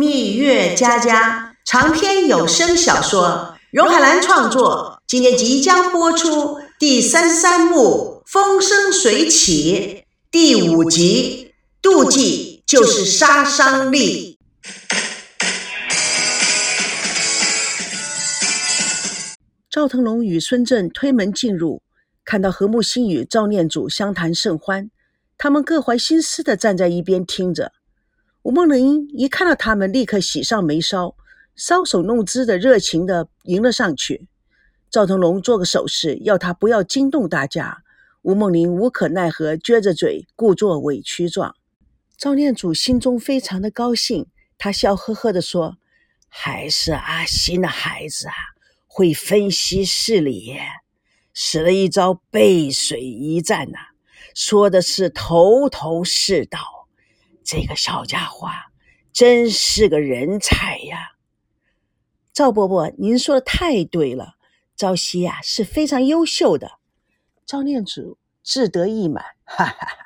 蜜月佳佳长篇有声小说，荣海兰创作，今天即将播出第三十三幕《风生水起》第五集《妒忌就是杀伤力》。赵腾龙与孙振推门进入，看到何木心与赵念祖相谈甚欢，他们各怀心思的站在一边听着。吴梦玲一看到他们，立刻喜上眉梢，搔首弄姿的热情的迎了上去。赵腾龙做个手势，要他不要惊动大家。吴梦玲无可奈何，撅着嘴，故作委屈状。赵念祖心中非常的高兴，他笑呵呵的说：“还是阿新的孩子啊。”会分析事理，使了一招背水一战呐，说的是头头是道。这个小家伙真是个人才呀！赵伯伯，您说的太对了，赵熙呀是非常优秀的。赵念祖志得意满，哈哈哈！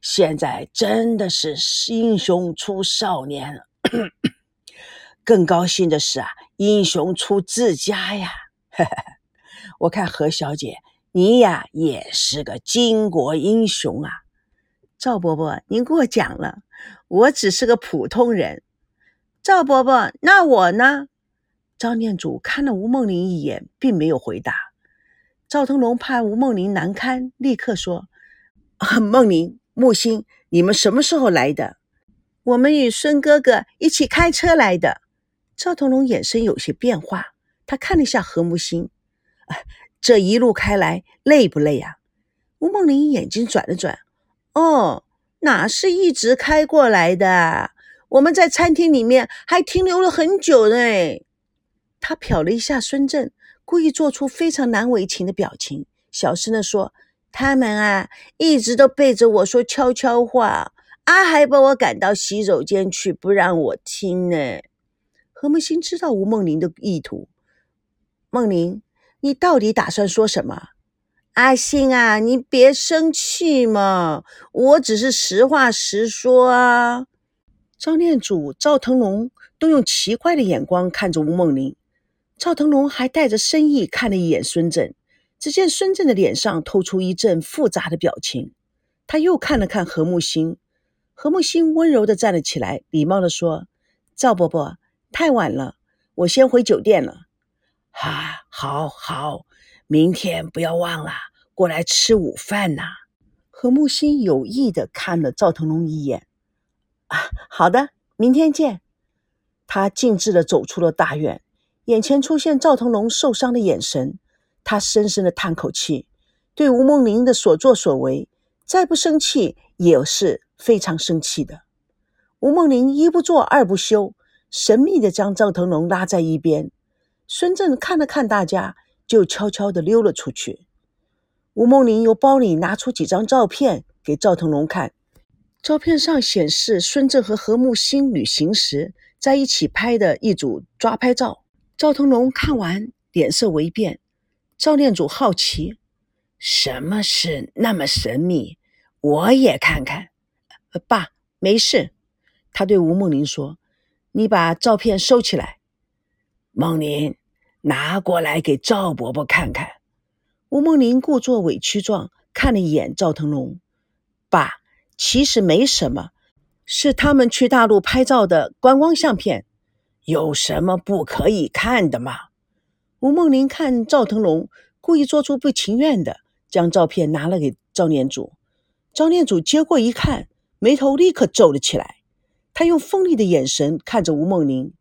现在真的是英雄出少年了。更高兴的是啊，英雄出自家呀！哈哈我看何小姐，你呀也是个巾帼英雄啊！赵伯伯，您过奖了，我只是个普通人。赵伯伯，那我呢？赵念祖看了吴梦玲一眼，并没有回答。赵腾龙怕吴梦玲难堪，立刻说：“梦玲、木星，你们什么时候来的？我们与孙哥哥一起开车来的。”赵腾龙眼神有些变化，他看了一下何木心，这一路开来累不累啊？吴梦玲眼睛转了转，哦，哪是一直开过来的？我们在餐厅里面还停留了很久呢。他瞟了一下孙正，故意做出非常难为情的表情，小声的说：“他们啊，一直都背着我说悄悄话，啊，还把我赶到洗手间去，不让我听呢。”何梦欣知道吴梦玲的意图。梦玲，你到底打算说什么？阿星啊，你别生气嘛，我只是实话实说啊。赵念祖、赵腾龙都用奇怪的眼光看着吴梦玲。赵腾龙还带着深意看了一眼孙振，只见孙振的脸上透出一阵复杂的表情。他又看了看何木星，何木星温柔的站了起来，礼貌的说：“赵伯伯。”太晚了，我先回酒店了。哈，好好，明天不要忘了过来吃午饭呐。何木心有意的看了赵腾龙一眼。啊，好的，明天见。他径直的走出了大院，眼前出现赵腾龙受伤的眼神。他深深的叹口气，对吴梦玲的所作所为，再不生气也是非常生气的。吴梦玲一不做二不休。神秘的将赵腾龙拉在一边，孙正看了看大家，就悄悄地溜了出去。吴梦玲由包里拿出几张照片给赵腾龙看，照片上显示孙正和何木星旅行时在一起拍的一组抓拍照。赵腾龙看完，脸色微变。赵念祖好奇：“什么事那么神秘？我也看看。”爸，没事。他对吴梦玲说。你把照片收起来，梦玲，拿过来给赵伯伯看看。吴梦玲故作委屈状，看了一眼赵腾龙，爸，其实没什么，是他们去大陆拍照的观光相片，有什么不可以看的吗？吴梦玲看赵腾龙，故意做出不情愿的，将照片拿了给赵念祖。赵念祖接过一看，眉头立刻皱了起来。他用锋利的眼神看着吴梦玲：“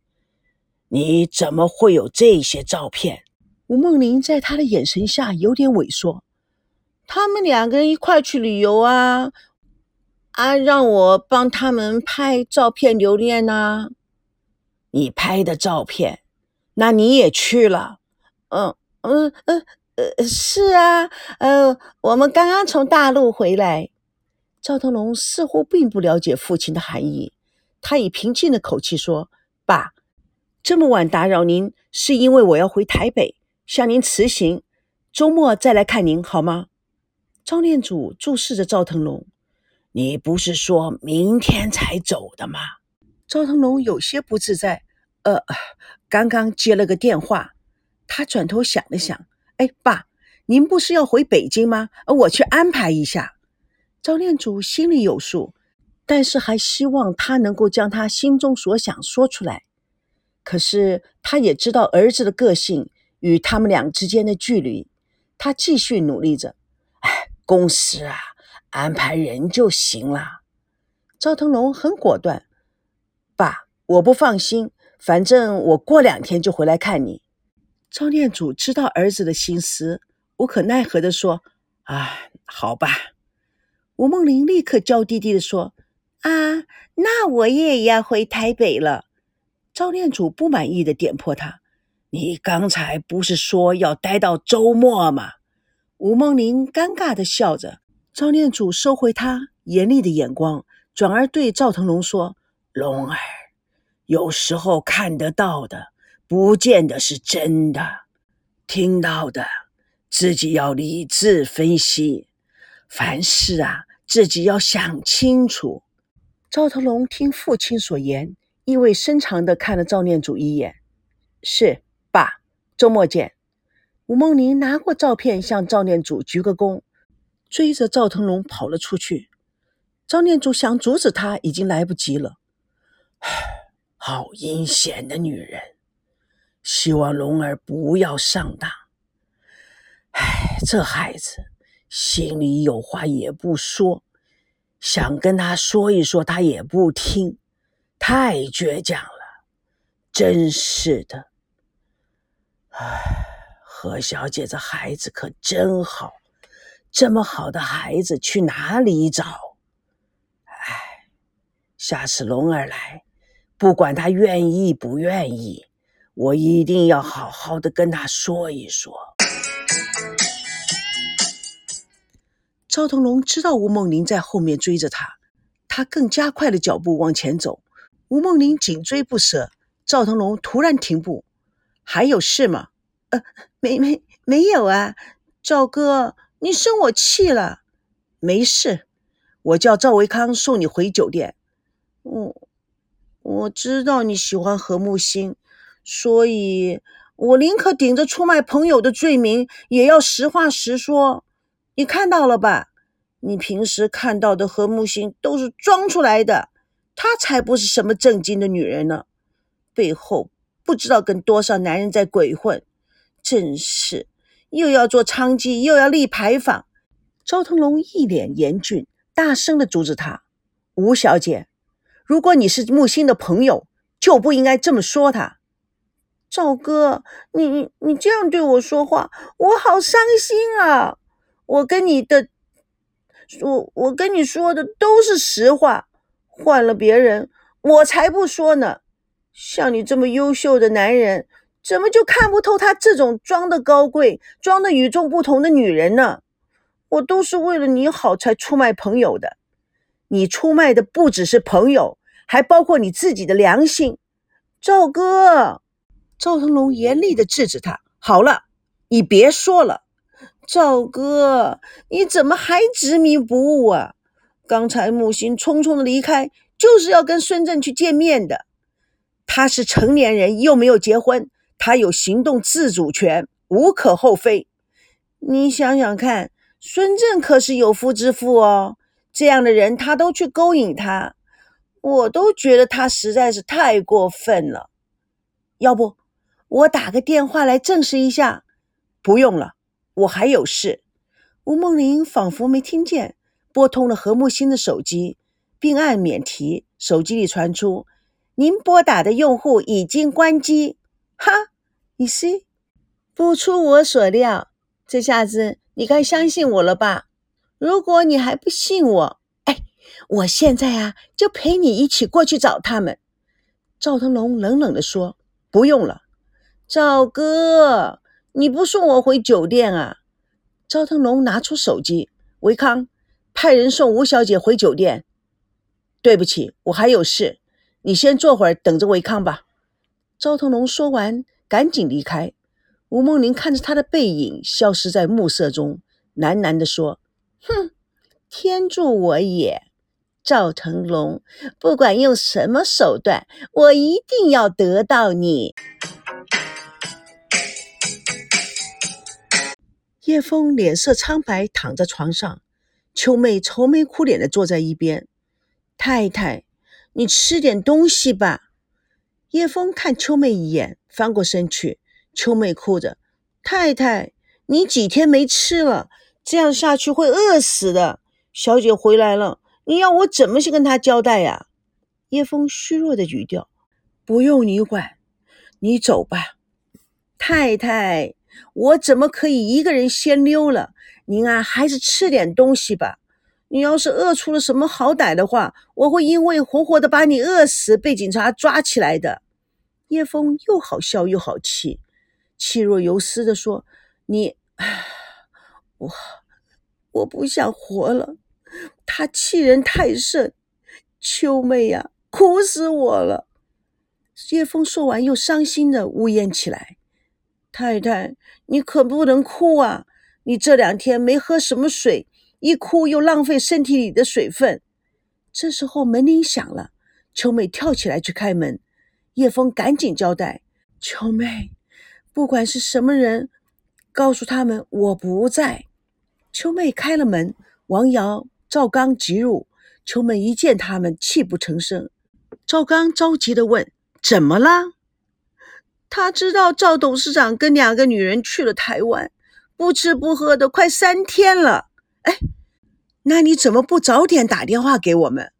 你怎么会有这些照片？”吴梦玲在他的眼神下有点萎缩。他们两个人一块去旅游啊，啊，让我帮他们拍照片留念呐。你拍的照片，那你也去了？嗯嗯嗯呃，是啊，呃，我们刚刚从大陆回来。赵腾龙似乎并不了解父亲的含义。他以平静的口气说：“爸，这么晚打扰您，是因为我要回台北向您辞行，周末再来看您好吗？”赵念祖注视着赵腾龙：“你不是说明天才走的吗？”赵腾龙有些不自在。呃，刚刚接了个电话。他转头想了想，哎，爸，您不是要回北京吗？我去安排一下。赵念祖心里有数，但是还希望他能够将他心中所想说出来。可是他也知道儿子的个性与他们俩之间的距离，他继续努力着。哎，公司啊，安排人就行了。赵腾龙很果断，爸，我不放心，反正我过两天就回来看你。赵念祖知道儿子的心思，无可奈何地说：“啊，好吧。”吴梦玲立刻娇滴滴地说：“啊，那我也要回台北了。”赵念祖不满意的点破他：“你刚才不是说要待到周末吗？”吴梦玲尴尬的笑着。赵念祖收回他严厉的眼光，转而对赵腾龙说：“龙儿，有时候看得到的。”不见得是真的，听到的自己要理智分析，凡事啊自己要想清楚。赵腾龙听父亲所言，意味深长的看了赵念祖一眼：“是爸，周末见。”吴梦玲拿过照片，向赵念祖鞠个躬，追着赵腾龙跑了出去。赵念祖想阻止他，已经来不及了。好阴险的女人！希望龙儿不要上当。唉，这孩子心里有话也不说，想跟他说一说，他也不听，太倔强了，真是的。唉，何小姐这孩子可真好，这么好的孩子去哪里找？唉，下次龙儿来，不管他愿意不愿意。我一定要好好的跟他说一说。赵腾龙知道吴梦玲在后面追着他，他更加快了脚步往前走。吴梦玲紧追不舍，赵腾龙突然停步：“还有事吗？”“呃，没没没有啊，赵哥，你生我气了？”“没事，我叫赵维康送你回酒店。”“我我知道你喜欢何木心。”所以，我宁可顶着出卖朋友的罪名，也要实话实说。你看到了吧？你平时看到的何木心都是装出来的，她才不是什么正经的女人呢。背后不知道跟多少男人在鬼混，真是又要做娼妓，又要立牌坊。赵腾龙一脸严峻，大声的阻止他：“吴小姐，如果你是木星的朋友，就不应该这么说他。”赵哥，你你这样对我说话，我好伤心啊！我跟你的，我我跟你说的都是实话，换了别人，我才不说呢。像你这么优秀的男人，怎么就看不透他这种装的高贵、装的与众不同的女人呢？我都是为了你好才出卖朋友的，你出卖的不只是朋友，还包括你自己的良心，赵哥。赵腾龙严厉的制止他：“好了，你别说了，赵哥，你怎么还执迷不悟啊？刚才木星匆匆的离开，就是要跟孙振去见面的。他是成年人，又没有结婚，他有行动自主权，无可厚非。你想想看，孙振可是有夫之妇哦，这样的人他都去勾引他，我都觉得他实在是太过分了。要不？”我打个电话来证实一下，不用了，我还有事。吴梦玲仿佛没听见，拨通了何木星的手机，并按免提。手机里传出：“您拨打的用户已经关机。”哈，你是不出我所料，这下子你该相信我了吧？如果你还不信我，哎，我现在啊就陪你一起过去找他们。”赵腾龙冷冷地说：“不用了。”赵哥，你不送我回酒店啊？赵腾龙拿出手机，维康派人送吴小姐回酒店。对不起，我还有事，你先坐会儿，等着维康吧。赵腾龙说完，赶紧离开。吴梦玲看着他的背影消失在暮色中，喃喃地说：“哼，天助我也！赵腾龙，不管用什么手段，我一定要得到你。叶枫脸色苍白，躺在床上。秋妹愁眉苦脸的坐在一边。太太，你吃点东西吧。叶枫看秋妹一眼，翻过身去。秋妹哭着：“太太，你几天没吃了，这样下去会饿死的。小姐回来了。”你要我怎么去跟她交代呀？叶枫虚弱的语调：“不用你管，你走吧。”太太，我怎么可以一个人先溜了？您啊，还是吃点东西吧。你要是饿出了什么好歹的话，我会因为活活的把你饿死，被警察抓起来的。叶枫又好笑又好气，气若游丝的说：“你，我，我不想活了。”他欺人太甚，秋妹呀，苦死我了！叶枫说完，又伤心的呜咽起来。太太，你可不能哭啊！你这两天没喝什么水，一哭又浪费身体里的水分。这时候门铃响了，秋妹跳起来去开门。叶枫赶紧交代：“秋妹，不管是什么人，告诉他们我不在。”秋妹开了门，王瑶。赵刚急入，秋妹一见他们，泣不成声。赵刚着急的问：“怎么了？”他知道赵董事长跟两个女人去了台湾，不吃不喝的快三天了。哎，那你怎么不早点打电话给我们？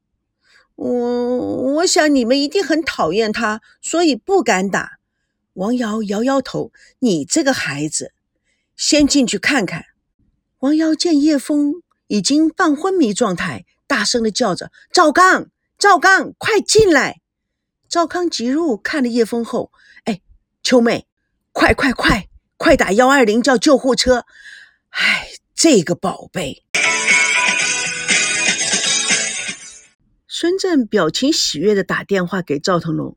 我我想你们一定很讨厌他，所以不敢打。王瑶摇摇头：“你这个孩子，先进去看看。”王瑶见叶枫。已经半昏迷状态，大声的叫着：“赵刚，赵刚，快进来！”赵康急入，看了叶枫后，哎，秋妹，快快快，快打幺二零叫救护车！哎，这个宝贝。孙正表情喜悦的打电话给赵腾龙：“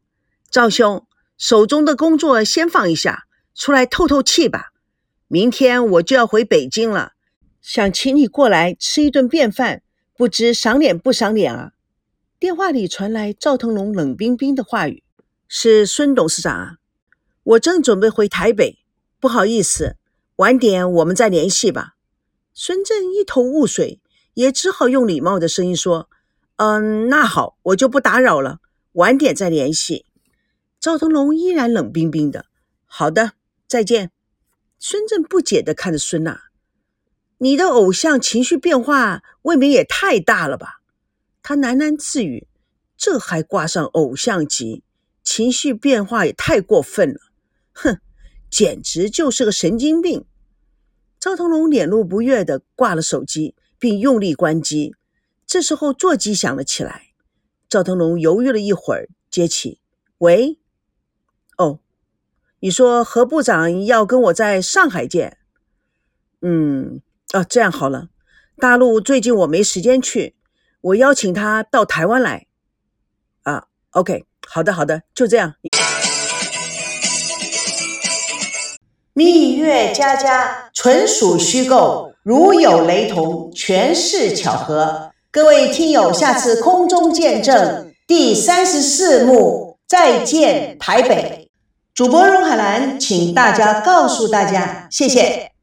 赵兄，手中的工作先放一下，出来透透气吧。明天我就要回北京了。”想请你过来吃一顿便饭，不知赏脸不赏脸啊？电话里传来赵腾龙冷冰冰的话语：“是孙董事长啊，我正准备回台北，不好意思，晚点我们再联系吧。”孙振一头雾水，也只好用礼貌的声音说：“嗯，那好，我就不打扰了，晚点再联系。”赵腾龙依然冷冰冰的：“好的，再见。”孙振不解的看着孙娜。你的偶像情绪变化未免也太大了吧？他喃喃自语：“这还挂上偶像级，情绪变化也太过分了。”哼，简直就是个神经病。赵腾龙脸露不悦的挂了手机，并用力关机。这时候座机响了起来，赵腾龙犹豫了一会儿，接起：“喂，哦，你说何部长要跟我在上海见？嗯。”啊，这样好了，大陆最近我没时间去，我邀请他到台湾来。啊，OK，好的，好的，就这样。蜜月佳佳纯属虚构，如有雷同，全是巧合。各位听友，下次空中见证第三十四幕，再见台北。主播荣海兰，请大家告诉大家，谢谢。